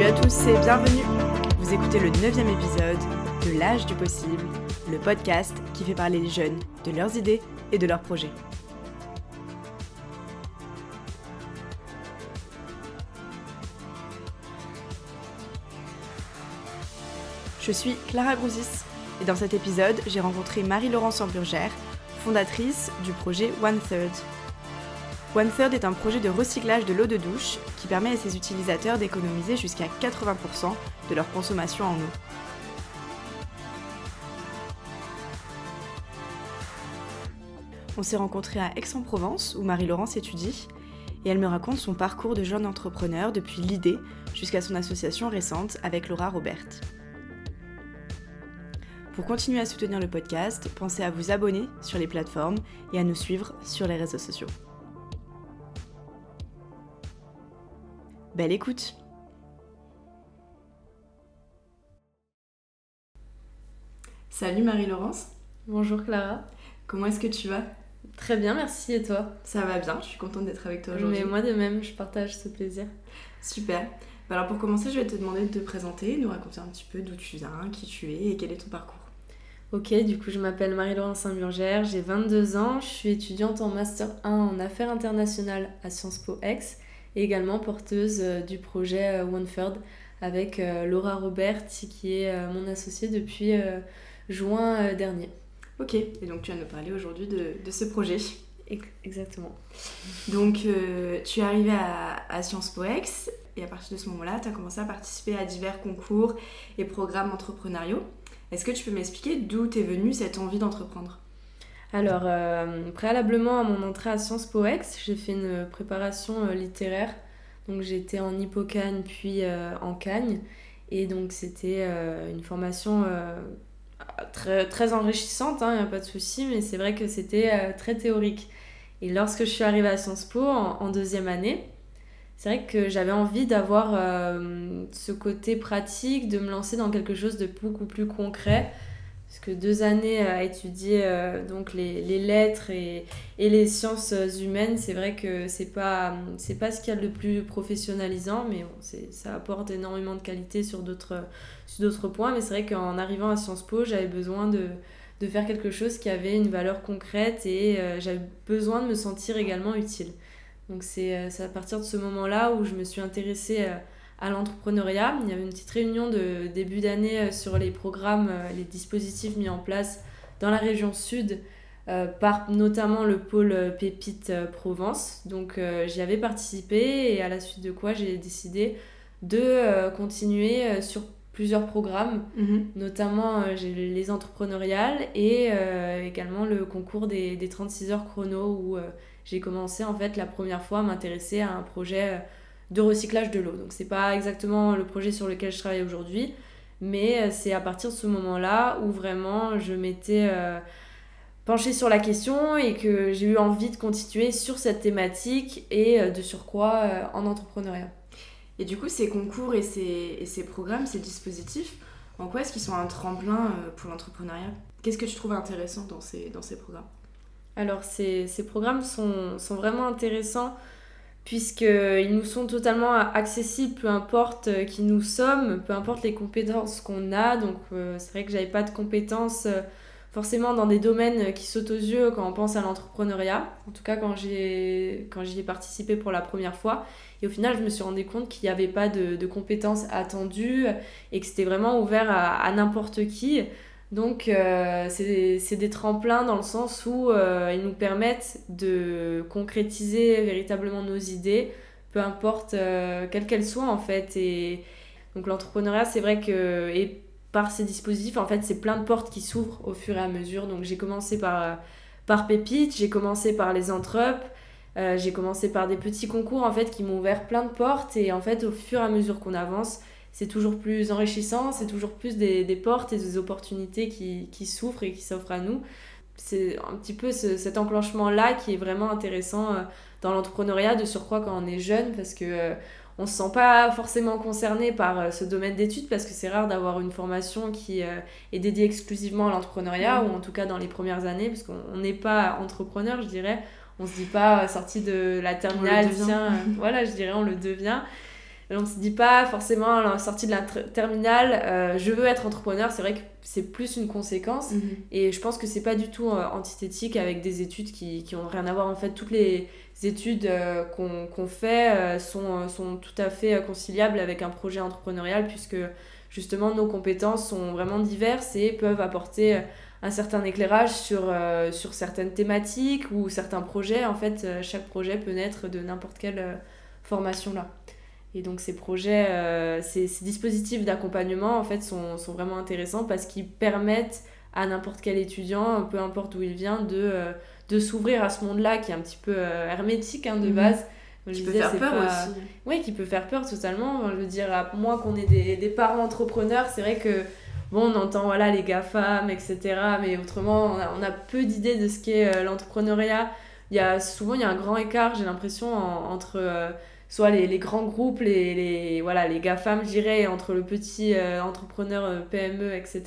Salut à tous et bienvenue Vous écoutez le neuvième épisode de L'âge du possible, le podcast qui fait parler les jeunes de leurs idées et de leurs projets. Je suis Clara Grouzis et dans cet épisode, j'ai rencontré Marie-Laurence Amburgère, fondatrice du projet One Third, One Third est un projet de recyclage de l'eau de douche qui permet à ses utilisateurs d'économiser jusqu'à 80% de leur consommation en eau. On s'est rencontrés à Aix-en-Provence où Marie-Laurence étudie et elle me raconte son parcours de jeune entrepreneur depuis l'idée jusqu'à son association récente avec Laura Robert. Pour continuer à soutenir le podcast, pensez à vous abonner sur les plateformes et à nous suivre sur les réseaux sociaux. Belle écoute Salut Marie-Laurence Bonjour Clara. Comment est-ce que tu vas? Très bien, merci et toi? Ça va bien, je suis contente d'être avec toi aujourd'hui. Mais moi de même, je partage ce plaisir. Super. Bah alors pour commencer, je vais te demander de te présenter, nous raconter un petit peu d'où tu viens, qui tu es et quel est ton parcours. Ok, du coup je m'appelle Marie-Laurence Saint-Burgère, j'ai 22 ans, je suis étudiante en Master 1 en Affaires internationales à Sciences Po Aix et également porteuse euh, du projet euh, One Third avec euh, Laura Robert qui est mon associée depuis juin dernier. Ok, et donc tu vas nous parler aujourd'hui de, de, ce projet. Exactement. Donc tu es arrivée à, à Sciences Po Ex et à partir de ce moment-là, tu as commencé à participer à divers concours et programmes entrepreneuriaux. Est-ce que tu peux m'expliquer d'où est venue cette envie d'entreprendre? Alors, euh, préalablement à mon entrée à Sciences Po j'ai fait une préparation euh, littéraire. Donc, j'étais en Hippocagne puis euh, en Cagne. Et donc, c'était une formation très, très enrichissante, il hein, n'y a pas de souci, mais c'est vrai que c'était très théorique. Et lorsque je suis arrivée à Sciences Po en deuxième année, c'est vrai que j'avais envie d'avoir ce côté pratique, de me lancer dans quelque chose de beaucoup plus concret parce que deux années à étudier euh, donc les, les lettres et, et, les sciences humaines, c'est vrai que c'est pas c'est pas ce qu'il y a de plus professionnalisant, mais bon, ça apporte énormément de qualité sur d'autres sur d'autres points. Mais c'est vrai qu'en arrivant à Sciences Po, j'avais besoin de, de faire quelque chose qui avait une valeur concrète et euh, j'avais besoin de me sentir également utile. Donc c'est euh, à partir de ce moment-là où je me suis intéressée l'entrepreneuriat. Il y avait une petite réunion de début d'année euh, sur les programmes, euh, les dispositifs mis en place dans la région sud euh, par notamment le pôle Pépite Provence. Donc j'y avais participé et à la suite de quoi j'ai décidé de continuer sur plusieurs programmes, mhm. notamment les entrepreneuriales et également le concours des, des, 36 heures chrono où j'ai commencé en fait la première fois à m'intéresser à un projet de recyclage de l'eau. Donc c'est pas exactement le projet sur lequel je travaille aujourd'hui, mais euh, c'est à partir de ce moment-là où vraiment je m'étais euh, penchée sur la question et que j'ai eu envie de continuer sur cette thématique et euh, de surcroît en entrepreneuriat. Et du coup, ces concours et ces, et ces programmes, ces dispositifs, en quoi est-ce qu'ils sont un tremplin pour l'entrepreneuriat? Qu'est-ce que tu trouves intéressant dans ces, dans ces programmes? Alors, ces, ces programmes sont, sont, vraiment intéressants puisqu'ils nous sont totalement accessibles, peu importe euh, qui nous sommes, peu importe les compétences qu'on a. Donc euh, c'est vrai que j'avais pas de compétences euh, forcément dans des domaines qui sautent aux yeux quand on pense à l'entrepreneuriat, en tout cas quand j'y ai participé pour la première fois. Et au final, je me suis rendu compte qu'il n'y avait pas de, compétences attendues et que c'était vraiment ouvert à n'importe qui. Donc, euh, c'est des tremplins dans le sens où euh, ils nous permettent de concrétiser véritablement nos idées, peu importe euh, quelles qu'elles soient en fait. Et donc, l'entrepreneuriat, c'est vrai que, et par ces dispositifs, en fait, c'est plein de portes qui s'ouvrent au fur et à mesure. Donc, j'ai commencé par, par Pépite, j'ai commencé par les Entrep, j'ai commencé par des petits concours en fait qui m'ont ouvert plein de portes. Et en fait, au fur et à mesure qu'on avance, c'est toujours plus enrichissant, c'est toujours plus des, des, portes et des opportunités qui, qui s'ouvrent et qui s'offrent à nous. C'est un petit peu cet enclenchement-là qui est vraiment intéressant euh, dans l'entrepreneuriat, de surcroît quand on est jeune, parce que euh, on se sent pas forcément concerné par euh, ce domaine d'études, parce que c'est rare d'avoir une formation qui est dédiée exclusivement à l'entrepreneuriat, ou en tout cas dans les premières années, parce qu'on n'est pas entrepreneur, je dirais. On se dit pas sorti de la terminale, tiens, voilà, je dirais, on le devient. On ne se dit pas forcément à la sortie de la terminale, je veux être entrepreneur. C'est vrai que c'est plus une conséquence. Mhm. Et je pense que c'est pas du tout antithétique avec des études qui, qui ont rien à voir. En fait, toutes les études qu'on fait sont, sont tout à fait conciliables avec un projet entrepreneurial puisque justement nos compétences sont vraiment diverses et peuvent apporter un certain éclairage sur, euh, sur certaines thématiques ou certains projets. En fait, euh, chaque projet peut naître de n'importe quelle euh, formation là. Et donc ces projets, ces, ces, dispositifs d'accompagnement en fait sont, sont, vraiment intéressants parce qu'ils permettent à n'importe quel étudiant, peu importe d'où il vient, de, de s'ouvrir à ce monde-là qui est un petit peu hermétique hein, de mhm. base. qui peut faire peur aussi. Oui, qui peut faire peur totalement. je veux dire, à moins qu'on ait des, des parents entrepreneurs, c'est vrai que bon, on entend voilà, les GAFAM, etc. Mais autrement, on a, peu d'idées de ce qu'est euh, l'entrepreneuriat. Il y a, souvent, il y a un grand écart, j'ai l'impression, entre euh, soit les, les, grands groupes, les, les, voilà, les GAFAM, je dirais, entre le petit euh, entrepreneur PME, etc.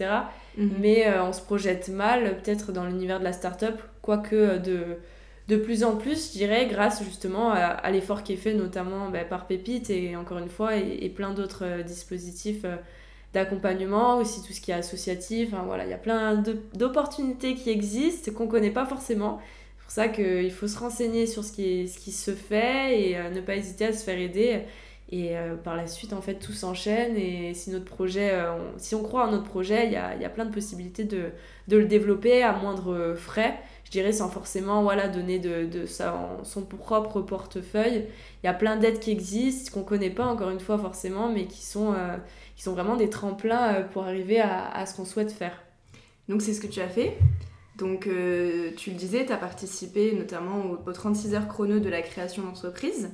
Mhm. Mais on se projette mal, peut-être, dans l'univers de la start-up, quoique de de plus en plus, je dirais, grâce justement à, l'effort qui est fait notamment bah, par Pépite et encore une fois, et, plein d'autres dispositifs d'accompagnement, aussi tout ce qui est associatif. voilà, il y a plein d'opportunités qui existent qu'on ne connaît pas forcément. C'est pour ça qu'il faut se renseigner sur ce qui, ce qui se fait et euh, ne pas hésiter à se faire aider. Et euh, par la suite, en fait, tout s'enchaîne. Et si notre projet, euh, si on croit en notre projet, il y a, y a, plein de possibilités de, de, le développer à moindre frais. Je dirais sans forcément voilà, donner de, de son propre portefeuille. Il y a plein d'aides qui existent, qu'on ne connaît pas encore une fois forcément, mais qui sont qui sont vraiment des tremplins pour arriver à ce qu'on souhaite faire. Donc c'est ce que tu as fait. Donc euh, tu le disais, tu as participé notamment aux, 36 heures chrono de la création d'entreprise.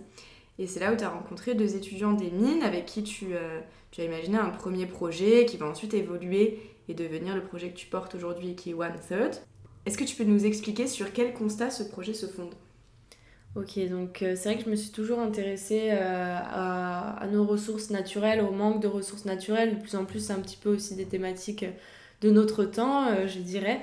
Et c'est là où tu as rencontré deux étudiants des mines avec qui tu, euh, tu, as imaginé un premier projet qui va ensuite évoluer et devenir le projet que tu portes aujourd'hui qui est One Third. Est-ce que tu peux nous expliquer sur quel constat ce projet se fonde? Ok, donc euh, c'est vrai que je me suis toujours intéressée euh, à, nos ressources naturelles, au manque de ressources naturelles. De plus en plus, c'est un petit peu aussi des thématiques de notre temps, je dirais.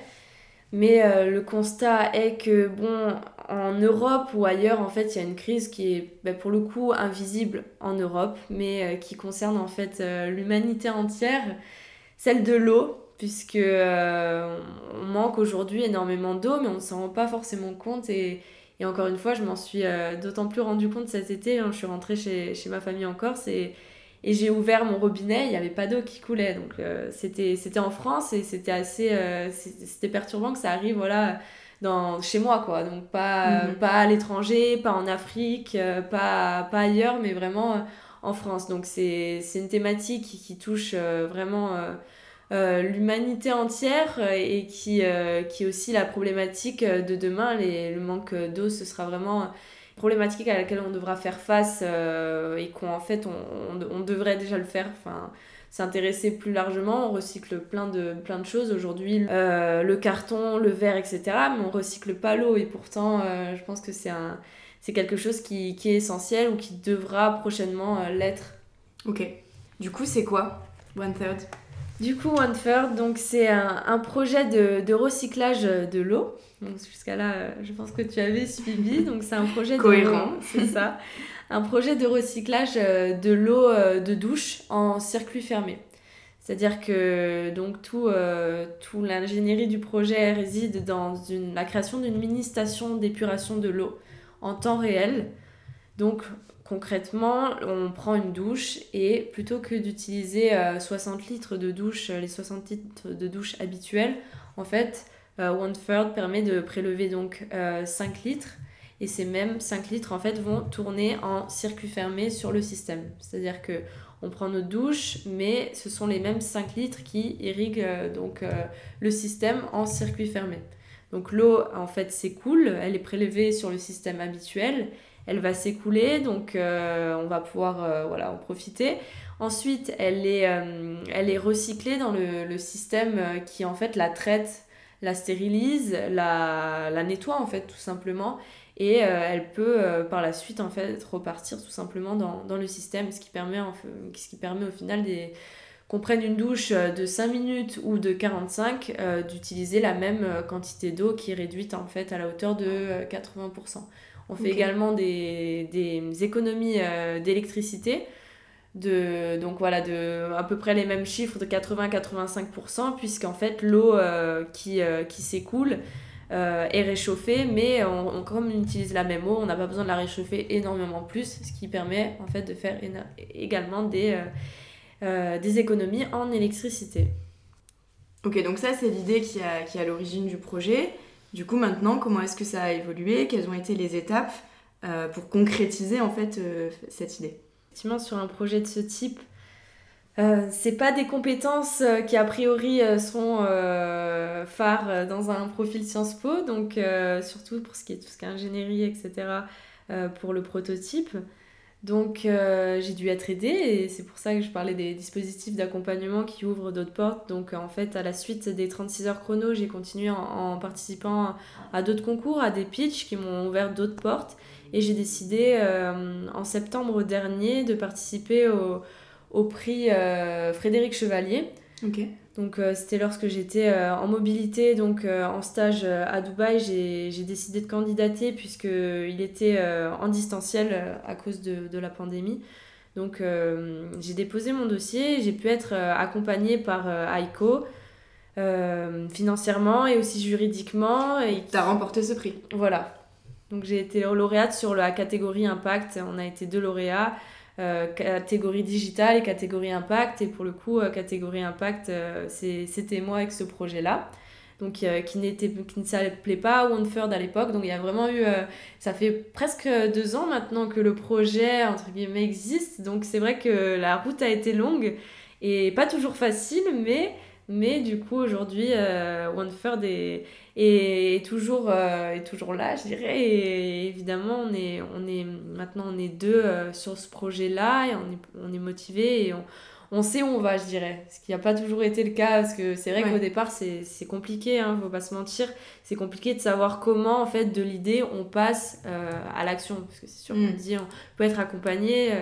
Mais le constat est que, bon, en Europe ou ailleurs, en fait, il y a une crise qui est, ben, pour le coup, invisible en Europe, mais qui concerne en fait l'humanité entière, celle de l'eau, puisque on manque aujourd'hui énormément d'eau, mais on ne s'en rend pas forcément compte et encore une fois, je m'en suis euh, d'autant plus rendu compte cet été. Hein, je suis rentrée chez, chez, ma famille en Corse et, et j'ai ouvert mon robinet, il n'y avait pas d'eau qui coulait. Donc euh, c'était c'était en France et c'était assez euh, c'était perturbant que ça arrive voilà dans chez moi quoi. Donc pas mhm. pas à l'étranger, pas en Afrique, pas pas ailleurs mais vraiment en France. Donc c'est une thématique qui, qui touche vraiment euh, l'humanité entière euh, et qui, euh, qui est aussi la problématique de demain. Les, le manque d'eau, ce sera vraiment problématique à laquelle on devra faire face et qu'en fait on, on, devrait déjà le faire. Enfin, s'intéresser plus largement. On recycle plein de, plein de choses aujourd'hui, le carton, le verre, etc. Mais on recycle pas l'eau et pourtant je pense que c'est un, c'est quelque chose qui, qui, est essentiel ou qui devra prochainement l'être. Ok. Du coup, c'est quoi One Third? Du coup, One Third, donc c'est un, un, projet de, de, recyclage de l'eau. Jusqu'à là, euh, je pense que tu avais suivi. Donc c'est un projet cohérent, c'est ça, un projet de recyclage euh, de l'eau euh, de douche en circuit fermé. C'est-à-dire que donc tout, tout l'ingénierie du projet réside dans une, la création d'une mini station d'épuration de l'eau en temps réel. Donc Concrètement, on prend une douche et plutôt que d'utiliser 60 euh, litres de douche, euh, les 60 litres de douche habituels, en fait, euh, One Third permet de prélever donc 5 litres et ces mêmes 5 litres en fait vont tourner en circuit fermé sur le système. C'est-à-dire que on prend notre douche, mais ce sont les mêmes 5 litres qui irriguent donc le système en circuit fermé. Donc l'eau en fait s'écoule, elle est prélevée sur le système habituel elle va s'écouler, donc euh, on va pouvoir euh, voilà, en profiter. Ensuite, elle est, euh, elle est recyclée dans le, système qui en fait la traite, la stérilise, la, la nettoie en fait tout simplement et elle peut par la suite en fait repartir tout simplement dans, dans le système ce qui permet ce qui permet au final des qu'on prenne une douche de 5 minutes ou de 45 d'utiliser la même quantité d'eau qui est réduite en fait à la hauteur de 80%. On fait également des, des économies euh, d'électricité. de donc voilà de à peu près les mêmes chiffres de 80-85% puisqu'en fait l'eau qui, qui s'écoule est réchauffée mais on, comme on utilise la même eau on n'a pas besoin de la réchauffer énormément plus ce qui permet en fait de faire également des, des économies en électricité. Ok donc ça c'est l'idée qui a, qui a l'origine du projet. Du coup, maintenant, comment est-ce que ça a évolué? Quelles ont été les étapes euh, pour concrétiser en fait euh, cette idée? Effectivement, sur un projet de ce type, euh, c'est pas des compétences qui a priori sont phares dans un profil Sciences Po, donc surtout pour ce qui est tout ce qui est ingénierie, etc. pour le prototype. Donc euh, j'ai dû être aidée et c'est pour ça que je parlais des dispositifs d'accompagnement qui ouvrent d'autres portes. Donc en fait à la suite des 36 heures chrono, j'ai continué en, participant à d'autres concours, à des pitchs qui m'ont ouvert d'autres portes et j'ai décidé euh, en septembre dernier de participer au, prix euh, Frédéric Chevalier. Ok. Donc euh, c'était lorsque j'étais euh, en mobilité, donc euh, en stage à Dubaï, j'ai décidé de candidater puisqu'il était en distanciel à cause de, de la pandémie. Donc j'ai déposé mon dossier, j'ai pu être accompagnée par AICO financièrement et aussi juridiquement. Et tu as remporté ce prix. Voilà. Donc j'ai été lauréate sur la catégorie impact, on a été deux lauréats. Euh, catégorie digitale et catégorie impact. Et pour le coup, euh, catégorie impact, euh, c'était moi avec ce projet-là. Donc, qui, n'était, qui ne s'appelait pas Third à l'époque. Donc, il y a vraiment eu. ça fait presque deux ans maintenant que le projet, entre guillemets, existe. Donc, c'est vrai que la route a été longue et pas toujours facile, mais mais du coup, aujourd'hui, euh, Third est, toujours, euh, est toujours là, je dirais. Et évidemment, on est, on est, maintenant, on est deux euh, sur ce projet-là et on est, on est motivé et on, on sait où on va, je dirais. Ce qui n'a pas toujours été le cas, parce que c'est vrai qu'au départ, c'est compliqué, hein, faut pas se mentir. C'est compliqué de savoir comment, en fait, de l'idée, on passe euh, à l'action. Parce que c'est sûr qu'on mm. dit, on peut être accompagné.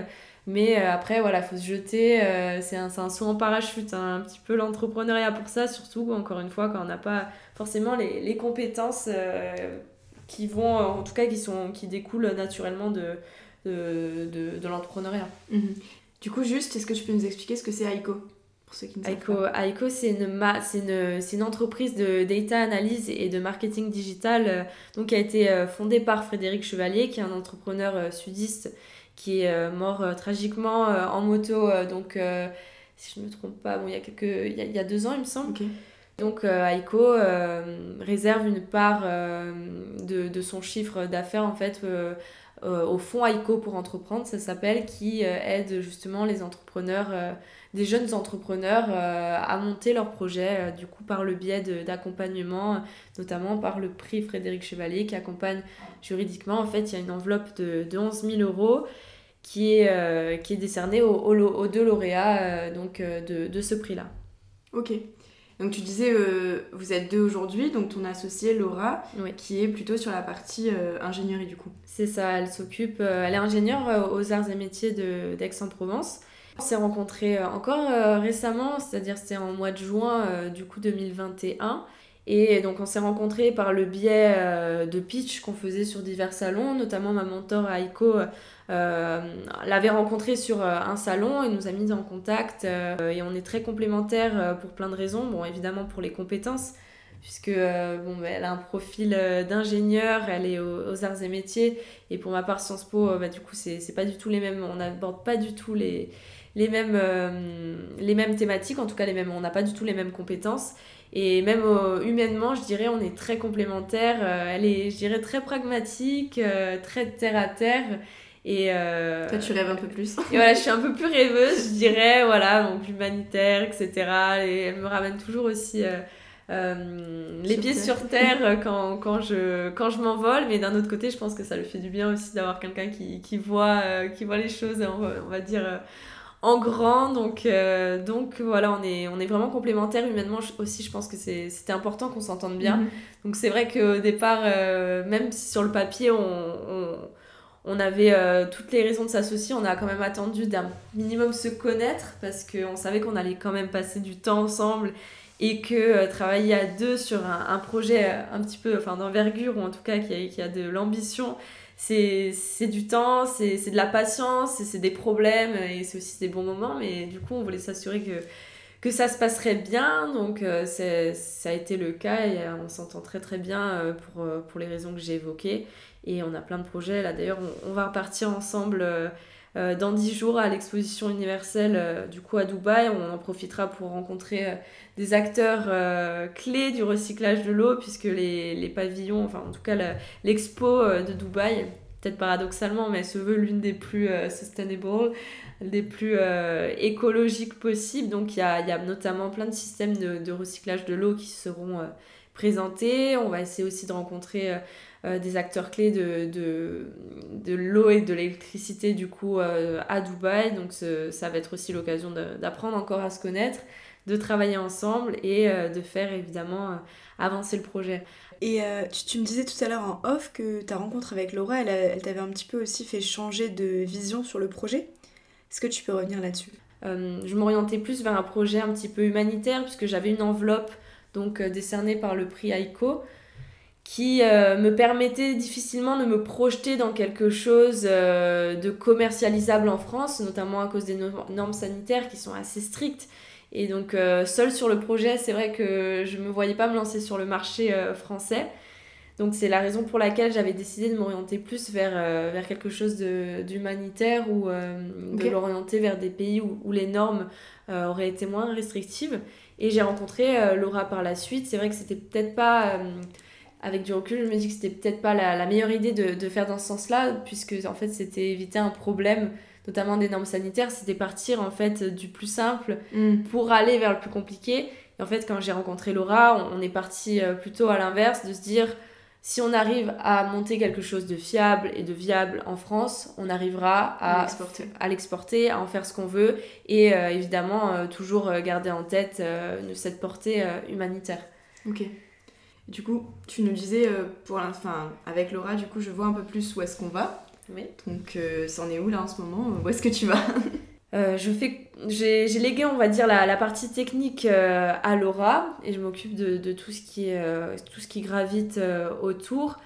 Mais euh, après, voilà, faut se jeter. C'est un, un, saut en parachute, hein, un petit peu l'entrepreneuriat pour ça, surtout, encore une fois, quand on n'a pas forcément les, les compétences euh, qui vont, en tout cas, qui, sont, qui découlent naturellement de, de, de, de l'entrepreneuriat. Mhm. Du coup, juste, est-ce que tu peux nous expliquer ce que c'est AICO pour ceux qui ne Aiko, pas. Aiko, c'est une, une, une, entreprise de data analyse et de marketing digital donc, qui a été fondée par Frédéric Chevalier, qui est un entrepreneur sudiste qui est euh, mort euh, tragiquement euh, en moto. donc, si je ne me trompe pas, bon, il, y a quelques, il, y a, deux ans, il me semble. Donc Aiko réserve une part de, de, son chiffre d'affaires en fait au fonds Aiko pour entreprendre, ça s'appelle, qui aide justement les entrepreneurs, des jeunes entrepreneurs à monter leurs projets, du coup par le biais d'accompagnement, notamment par le prix Frédéric Chevalier qui accompagne juridiquement. En fait, il y a une enveloppe de, de 11 000 euros qui est, euh, qui est décerné aux, aux, deux lauréats euh, donc, euh, de, de, ce prix-là. Ok. Donc tu disais, vous êtes deux aujourd'hui, donc ton associée Laura, qui est plutôt sur la partie ingénierie du coup. C'est ça, elle s'occupe, elle est ingénieure aux arts et métiers d'Aix-en-Provence. On s'est rencontrés encore récemment, c'est-à-dire c'était en mois de juin du coup 2021. Et donc on s'est rencontrés par le biais de pitch qu'on faisait sur divers salons, notamment ma mentor Aiko euh, l'avait rencontré sur euh, un salon et nous a mis en contact euh, et on est très complémentaires pour plein de raisons. Bon, évidemment pour les compétences, puisque bon, bah, elle a un profil d'ingénieur, elle est aux, arts et métiers, et pour ma part Sciences Po, bah, du coup c'est pas du tout les mêmes, on n'aborde pas du tout les, les, mêmes, les mêmes thématiques, en tout cas les mêmes, on n'a pas du tout les mêmes compétences. Et même humainement, je dirais, on est très complémentaires. elle est, je dirais, très pragmatique, très terre à terre. Et euh, Toi, tu rêves un peu plus. et voilà, je suis un peu plus rêveuse, je dirais, voilà, donc humanitaire, etc. Et elle me ramène toujours aussi euh, euh, les pieds sur terre quand, quand je, quand je m'envole. Mais d'un autre côté, je pense que ça lui fait du bien aussi d'avoir quelqu'un qui, qui, voit, qui voit les choses, on va, dire, en grand. Donc, donc voilà, on est, on est vraiment complémentaires humainement aussi. Je pense que c'était important qu'on s'entende bien. Mhm. Donc c'est vrai qu'au départ, même si sur le papier, on on avait euh, toutes les raisons de s'associer. On a quand même attendu d'un minimum se connaître parce qu'on savait qu'on allait quand même passer du temps ensemble et que travailler à deux sur un, projet un petit peu enfin, d'envergure ou en tout cas qui a, qui a de l'ambition, c'est du temps, c'est de la patience, c'est des problèmes et c'est aussi des bons moments. Mais du coup, on voulait s'assurer que, que ça se passerait bien. Donc, euh, ça a été le cas et euh, on s'entend très très bien euh, pour, pour les raisons que j'ai évoquées. Et on a plein de projets. Là, d'ailleurs, on, va repartir ensemble dans 10 jours à l'exposition universelle du coup à Dubaï. On en profitera pour rencontrer des acteurs clés du recyclage de l'eau, puisque les, les, pavillons, enfin en tout cas l'expo de Dubaï, peut-être paradoxalement, mais elle se veut l'une des plus sustainable des plus euh, écologiques possibles. Donc il y a, y a, notamment plein de systèmes de recyclage de l'eau qui seront euh, présentés. On va essayer aussi de rencontrer euh, des acteurs clés de, de, de l'eau et de l'électricité du coup à Dubaï. Donc ça va être aussi l'occasion d'apprendre encore à se connaître, de travailler ensemble et de faire évidemment avancer le projet. Et tu, me disais tout à l'heure en off que ta rencontre avec Laura, elle, elle t'avait un petit peu aussi fait changer de vision sur le projet. Est-ce que tu peux revenir là-dessus? Euh, Je m'orientais plus vers un projet un petit peu humanitaire puisque j'avais une enveloppe donc euh, décernée par le prix AICO qui euh, me permettait difficilement de me projeter dans quelque chose de commercialisable en France, notamment à cause des normes sanitaires qui sont assez strictes. Et donc, seul sur le projet, c'est vrai que je ne me voyais pas me lancer sur le marché français. Donc c'est la raison pour laquelle j'avais décidé de m'orienter plus vers, euh, vers quelque chose d'humanitaire ou euh, de l'orienter vers des pays où, où les normes euh, auraient été moins restrictives. Et j'ai rencontré Laura par la suite. C'est vrai que c'était peut-être pas, avec du recul, je me dis que c'était peut-être pas la, la, meilleure idée de, de faire dans ce sens-là, puisque en fait c'était éviter un problème notamment des normes sanitaires, c'était partir en fait du plus simple mm. pour aller vers le plus compliqué. Et en fait, quand j'ai rencontré Laura, on est parti plutôt à l'inverse, de se dire si on arrive à monter quelque chose de fiable et de viable en France, on arrivera à, l'exporter, à, en faire ce qu'on veut et euh, évidemment euh, toujours euh, garder en tête cette portée humanitaire. Ok. Du coup, tu nous disais, pour enfin, avec Laura, du coup, je vois un peu plus où est-ce qu'on va. Oui. Donc, c'en est où là en ce moment? Où est-ce que tu vas? Euh, je fais, j'ai, légué, on va dire, la, la partie technique euh, à Laura et je m'occupe de, de, tout, ce qui est, euh, tout ce qui gravite autour.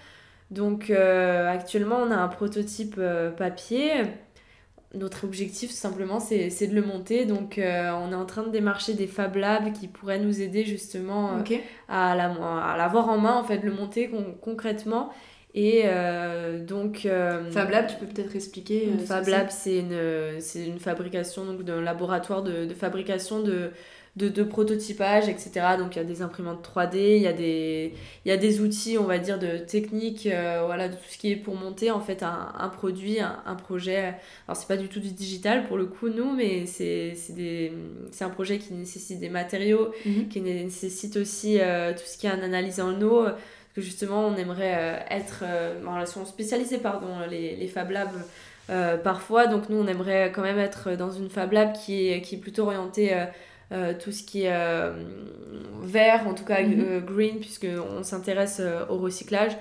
Donc actuellement, on a un prototype papier. Notre objectif, tout simplement, c'est, c'est de le monter. Donc on est en train de démarcher des Fab Labs qui pourraient nous aider justement à, la, à l'avoir en main, en fait, le monter concrètement et euh, donc. Euh, Fab Lab, tu peux peut-être expliquer euh, Fab Lab, c'est une, c'est une fabrication, donc d'un laboratoire de, de fabrication de, de, de, prototypage, etc. Donc il y a des imprimantes 3D, il y, a des, il y a des outils, on va dire, de technique, voilà, de tout ce qui est pour monter en fait un, un produit, un, projet. Alors c'est pas du tout du digital pour le coup, nous, mais c'est, c'est, c'est un projet qui nécessite des matériaux, mhm. qui nécessite aussi tout ce qui est en analyse en eau justement on aimerait euh, être euh, en relation spécialisée pardon les, les Fab Labs euh, parfois. Donc nous on aimerait quand même être dans une Fab Lab qui est, qui est plutôt orientée tout ce qui est vert en tout cas mhm. green puisqu'on s'intéresse au recyclage.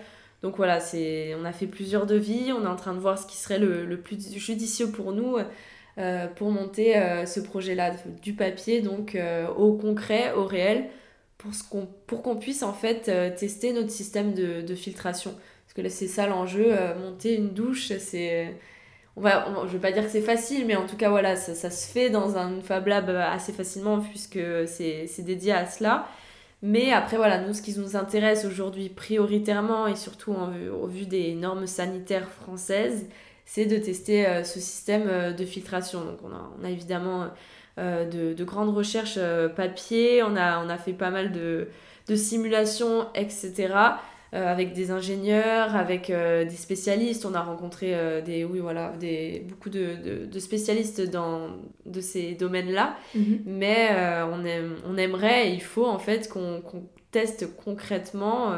Donc voilà c'est on a fait plusieurs devis. On est en train de voir ce qui serait le, le plus judicieux pour nous pour monter ce projet là du papier donc au concret au réel pour, qu'on, pour puisse en fait euh, tester notre système de, de filtration. Parce que là, c'est ça l'enjeu, euh, monter une douche, c'est... On va, je vais pas dire que c'est facile, mais en tout cas, voilà, ça, ça se fait dans un Fab Lab assez facilement puisque c'est, dédié à cela. Mais après, voilà, nous, ce qui nous intéresse aujourd'hui prioritairement et surtout au vu des normes sanitaires françaises, c'est de tester euh, ce système de filtration. Donc, on on a évidemment euh, de, grandes recherches euh, papier, on a, on a fait pas mal de, simulations, etc. Euh, avec des ingénieurs, avec des spécialistes. On a rencontré des, oui, voilà, des, beaucoup de, spécialistes dans, de ces domaines-là. Mhm. Mais on, on aimerait, il faut en fait qu'on teste concrètement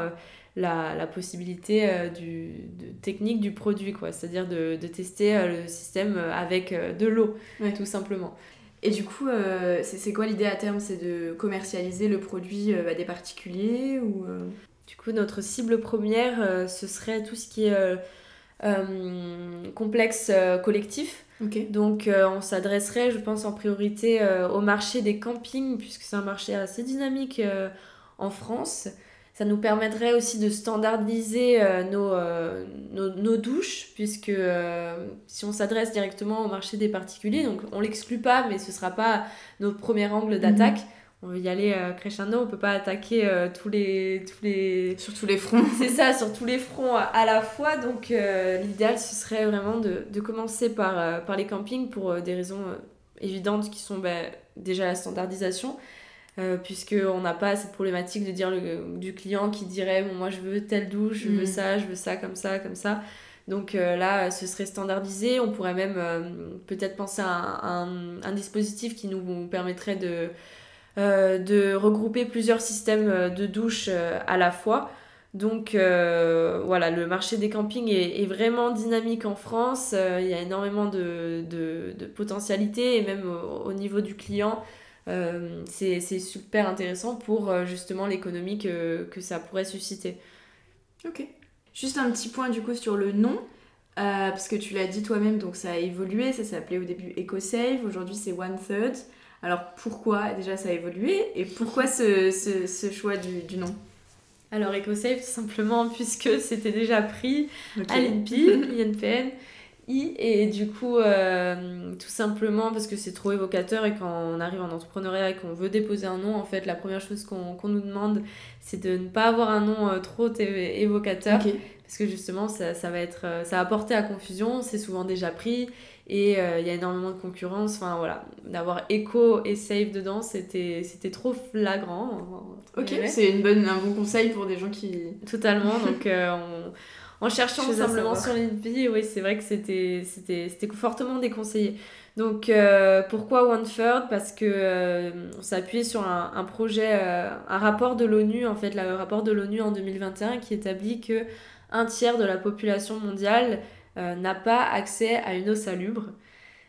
la, possibilité du, de technique du produit, quoi. C'est-à-dire de, tester le système avec de l'eau, tout simplement. Et du coup, euh, c'est quoi l'idée à terme? C'est de commercialiser le produit euh, à des particuliers ou euh? Du coup, notre cible première, ce serait tout ce qui est complexe collectif. Donc on s'adresserait, je pense, en priorité au marché des campings, puisque c'est un marché assez dynamique en France. Ça nous permettrait aussi de standardiser euh, euh, nos, nos, douches, puisque euh, si on s'adresse directement au marché des particuliers, donc on l'exclut pas, mais ce sera pas notre premier angle mhm. d'attaque. On veut y aller crescendo, on peut pas attaquer tous les, tous les... Sur tous les fronts. C'est ça, sur tous les fronts à la fois. Donc l'idéal, ce serait vraiment de, de commencer par, par les campings pour des raisons évidentes qui sont ben, déjà la standardisation, euh, puisqu'on n'a pas cette problématique de dire du client qui dirait bon, moi je veux telle douche, je veux mm. ça, je veux ça, comme ça, comme ça. Donc euh, là, ce serait standardisé. On pourrait même euh, peut-être penser à un, dispositif qui nous permettrait de, de regrouper plusieurs systèmes de douche à la fois. Donc voilà, le marché des campings est, vraiment dynamique en France. il y a énormément de, de, de potentialités et même au niveau du client, euh, c'est super intéressant pour euh, justement l'économie que, que, ça pourrait susciter. Ok. Juste un petit point du coup sur le nom. Euh, parce que tu l'as dit toi-même, donc ça a évolué. Ça s'appelait au début EcoSave, aujourd'hui c'est One Third. Alors pourquoi déjà ça a évolué? Et pourquoi ce, ce, ce choix du, du, nom? Alors EcoSave tout simplement puisque c'était déjà pris à l'INPI, l'INPN. Et du coup, euh, tout simplement parce que c'est trop évocateur et quand on arrive en entrepreneuriat et qu'on veut déposer un nom, en fait, la première chose qu'on nous demande, c'est de ne pas avoir un nom euh, trop évocateur. Parce que justement, ça, ça, va être, euh, ça va porter à confusion, c'est souvent déjà pris et il y a énormément de concurrence. Enfin voilà, d'avoir Echo et Save dedans, c'était trop flagrant. Ok, c'est une bonne, un bon conseil pour des gens qui. Totalement, donc on en cherchant simplement sur LinkedIn, oui, c'est vrai que c'était fortement déconseillé. Donc euh, pourquoi One Third Parce que euh, on s'est appuyé sur un, un projet, euh, un rapport de l'ONU, en fait, le rapport de l'ONU en 2021 qui établit que un tiers de la population mondiale n'a pas accès à une eau salubre.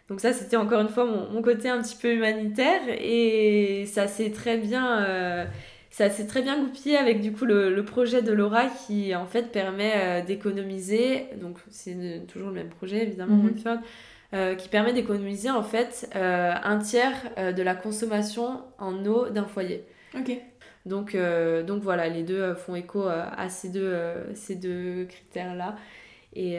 Donc ça, c'était encore une fois mon, mon, côté un petit peu humanitaire et ça s'est très bien ça s'est très bien goupillé avec du coup le, projet de Laura qui en fait permet euh, d'économiser, donc c'est toujours le même projet évidemment, mm qui permet d'économiser en fait euh, un tiers de la consommation en eau d'un foyer. Ok. Donc, donc voilà, les deux font écho à ces deux, ces deux critères-là. Et,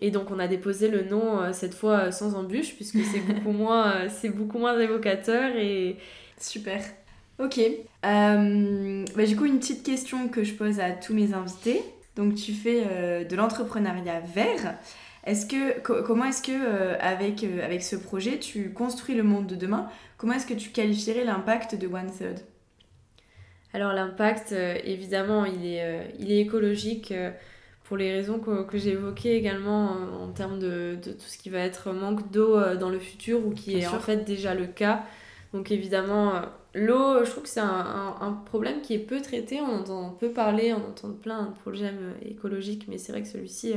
et, donc on a déposé le nom cette fois sans embûche puisque c'est beaucoup moins c'est beaucoup moins évocateur et super Ok. Euh, bah, du coup, une petite question que je pose à tous mes invités. Donc, tu fais euh, de l'entrepreneuriat vert. Est-ce que, comment est-ce que, euh, avec, avec ce projet, tu construis le monde de demain? Comment est-ce que tu qualifierais l'impact de One Third Alors, l'impact, évidemment, il est, il est écologique pour les raisons que, que j'ai évoquées également en, termes de, de, tout ce qui va être manque d'eau dans le futur ou qui est en fait déjà le cas. Donc évidemment, L'eau, je trouve que c'est un, un, problème qui est peu traité. On entend peu parler, on entend plein de problèmes écologiques, mais c'est vrai que celui-ci,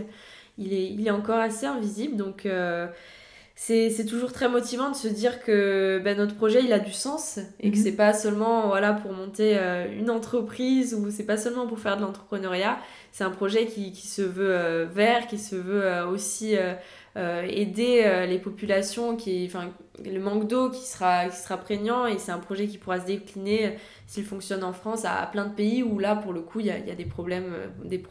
il est, il est encore assez invisible. Donc, euh, c'est toujours très motivant de se dire que ben, notre projet, il a du sens et que mhm. c'est pas seulement voilà, pour monter euh, une entreprise ou c'est pas seulement pour faire de l'entrepreneuriat. C'est un projet qui, qui se veut euh, vert, qui se veut aussi euh, aider euh, les populations, qui, enfin, le manque d'eau qui sera, qui sera prégnant et c'est un projet qui pourra se décliner euh, s'il fonctionne en France à, plein de pays où là pour le coup il y a, y a, des problèmes, des,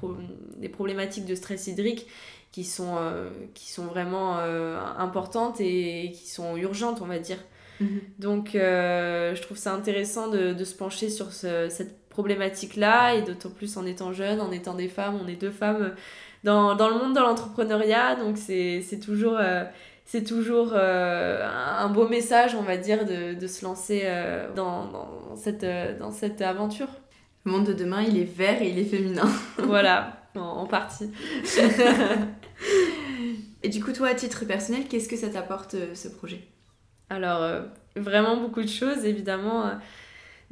des problématiques de stress hydrique qui sont, qui sont vraiment importantes et qui sont urgentes on va dire. Mhm. Donc je trouve ça intéressant de, de se pencher sur ce, cette problématique là et d'autant plus en étant jeune, en étant des femmes, on est deux femmes dans, dans le monde de l'entrepreneuriat. Donc c'est toujours, euh, c'est toujours euh, un beau message, on va dire, de, de se lancer euh, dans, dans, cette, dans cette aventure. Le monde de demain, il est vert et il est féminin. voilà, en, partie. et du coup, toi, à titre personnel, qu'est-ce que ça t'apporte ce projet? Alors, vraiment beaucoup de choses, évidemment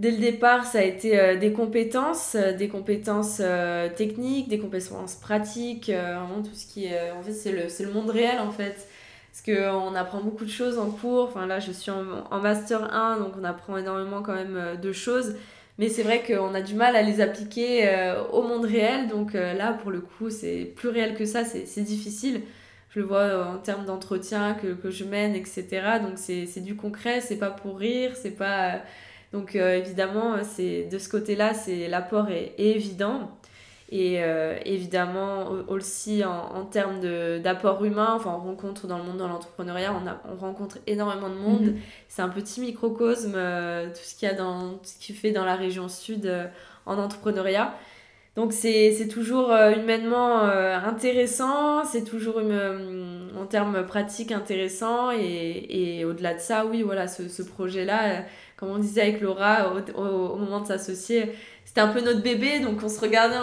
dès le départ, ça a été euh, des compétences, euh, des compétences euh, techniques, des compétences pratiques, vraiment tout ce qui est... en fait, c'est le, le, monde réel, en fait. Parce qu'on apprend beaucoup de choses en cours. Enfin, là, je suis en, Master 1, donc on apprend énormément quand même de choses. Mais c'est vrai qu'on a du mal à les appliquer au monde réel. Donc là, pour le coup, c'est plus réel que ça, c'est difficile. Je le vois en termes d'entretien que, que, je mène, etc. Donc c'est du concret, c'est pas pour rire, c'est pas. Donc évidemment, c'est de ce côté-là, c'est l'apport est, est, évident. Et euh, évidemment, aussi en, en termes d'apport humain, enfin, on rencontre dans le monde de l'entrepreneuriat, on, on, rencontre énormément de monde. Mhm. C'est un petit microcosme, euh, tout ce qu'il y a dans, tout ce qui fait dans la région sud euh, en entrepreneuriat. Donc c'est toujours humainement intéressant, c'est toujours une, en termes pratiques intéressant et, et au-delà de ça, oui, voilà, ce, ce projet-là, comme on disait avec Laura au, au moment de s'associer, c'était un peu notre bébé, donc on se regardait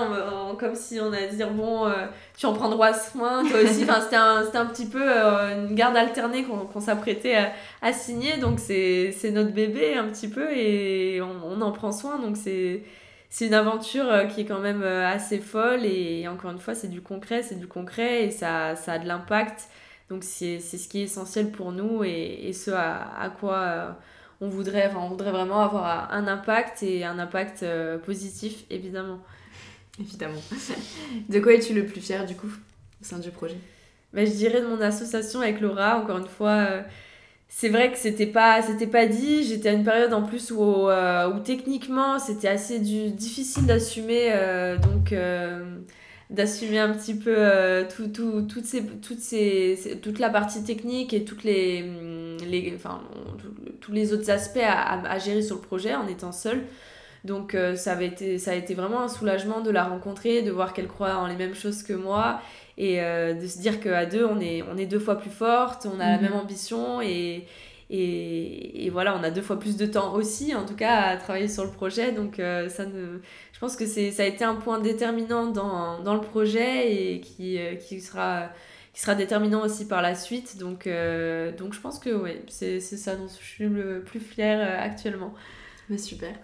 comme si on allait dire bon, euh, tu en prendras soin, toi aussi. enfin, c'était un, un, petit peu euh, une garde alternée qu'on s'apprêtait à, à, signer, donc c'est notre bébé un petit peu et on, on en prend soin, donc c'est c'est une aventure euh, qui est quand même assez folle et encore une fois c'est du concret, c'est du concret et ça, ça a de l'impact. Donc c'est ce qui est essentiel pour nous et, et ce à, à quoi on voudrait, on voudrait vraiment avoir un impact et un impact euh, positif, évidemment. Évidemment. de quoi es-tu le plus fier du coup au sein du projet? Bah, Je dirais de mon association avec Laura, encore une fois. Euh, c'est vrai que c'était pas c'était pas dit j'étais à une période en plus où, euh, où techniquement c'était assez du, difficile d'assumer donc d'assumer un petit peu tout, tout, toutes ces, toutes ces, toute la partie technique et toutes les, les, enfin, tous les autres aspects à, à, gérer sur le projet en étant seule. Donc euh, ça, avait été, ça a été vraiment un soulagement de la rencontrer, de voir qu'elle croit en les mêmes choses que moi et euh, de se dire qu'à deux, on est, on est deux fois plus forte, on a la mhm. même ambition et, et, et, voilà, on a deux fois plus de temps aussi, en tout cas, à travailler sur le projet. Donc euh, ça ne... je pense que ça a été un point déterminant dans, dans le projet et qui, qui sera qui sera déterminant aussi par la suite. Donc, euh, donc je pense que oui, c'est ça dont je suis le plus fière euh, actuellement. Mais super.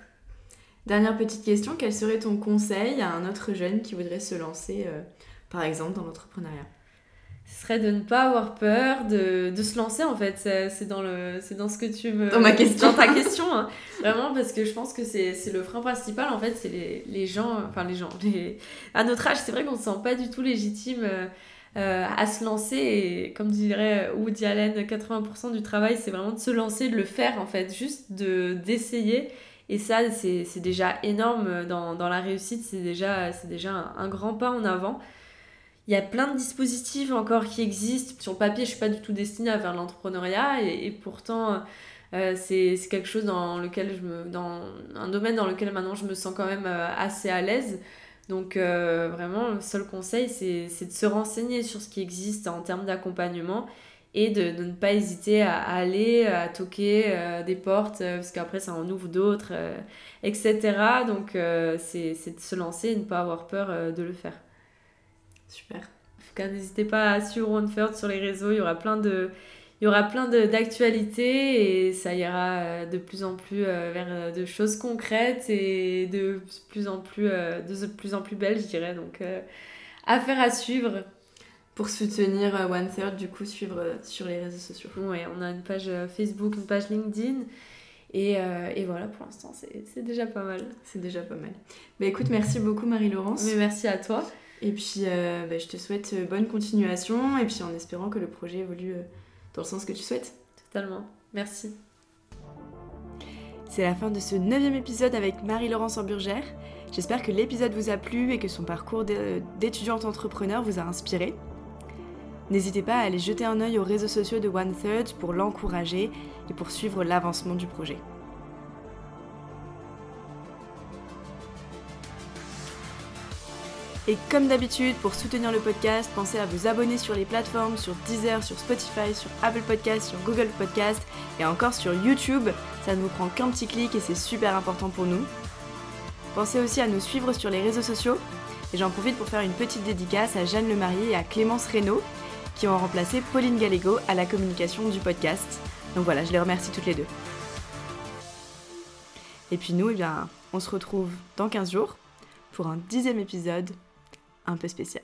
Dernière petite question, quel serait ton conseil à un autre jeune qui voudrait se lancer, euh, par exemple, dans l'entrepreneuriat? Ce serait de ne pas avoir peur de, de se lancer en fait c'est dans le c'est dans ce que tu me dans ma question dans ta question hein. vraiment parce que je pense que c'est le frein principal en fait c'est les, les gens enfin les gens les... à notre âge c'est vrai qu'on se sent pas du tout légitime euh, à se lancer. Et comme dirait Woody Allen, 80% du travail, c'est vraiment de se lancer, de le faire en fait, juste d'essayer. et ça, c'est déjà énorme dans, dans la réussite, c'est déjà, déjà un, grand pas en avant. Il y a plein de dispositifs encore qui existent. Sur le papier, je suis pas du tout destinée à faire l'entrepreneuriat et, pourtant, euh, c'est quelque chose dans lequel je me, dans un domaine dans lequel maintenant je me sens quand même euh, assez à l'aise. Donc euh, vraiment, le seul conseil, c'est de se renseigner sur ce qui existe en termes d'accompagnement et de, de, ne pas hésiter à, aller, à toquer euh, des portes, euh, parce qu'après ça en ouvre d'autres, etc. Donc c'est de se lancer et ne pas avoir peur de le faire. Super. En tout cas, n'hésitez pas à suivre OneFirst sur les réseaux, il y aura plein de il y aura plein d'actualités et ça ira euh, de plus en plus euh, vers euh, de choses concrètes et de plus en plus, de plus, en plus belles, je dirais. Donc, affaire à suivre. Pour soutenir One Third, du coup, suivre sur les réseaux sociaux. Oui, on a une page Facebook, une page LinkedIn. Et, et voilà, pour l'instant, c'est déjà pas mal. C'est déjà pas mal. Bah écoute, merci beaucoup Marie-Laurence. Mais merci à toi. Et puis, bah, je te souhaite bonne continuation et puis en espérant que le projet évolue dans le sens que tu souhaites. Totalement. Merci. C'est la fin de ce neuvième épisode avec Marie-Laurence Burgère. J'espère que l'épisode vous a plu et que son parcours d'étudiante entrepreneur vous a inspiré. N'hésitez pas à aller jeter un œil aux réseaux sociaux de One Third pour l'encourager et pour suivre l'avancement du projet. Et comme d'habitude, pour soutenir le podcast, pensez à vous abonner sur les plateformes, sur Deezer, sur Spotify, sur Apple Podcast, sur Google Podcast et encore sur YouTube. Ça ne vous prend qu'un petit clic et c'est super important pour nous. Pensez aussi à nous suivre sur les réseaux sociaux. Et j'en profite pour faire une petite dédicace à Jeanne Lemarié et à Clémence Reynaud qui ont remplacé Pauline Gallego à la communication du podcast. Donc voilà, je les remercie toutes les deux. Et puis nous, eh bien, on se retrouve dans 15 jours pour un dixième épisode un peu spécial.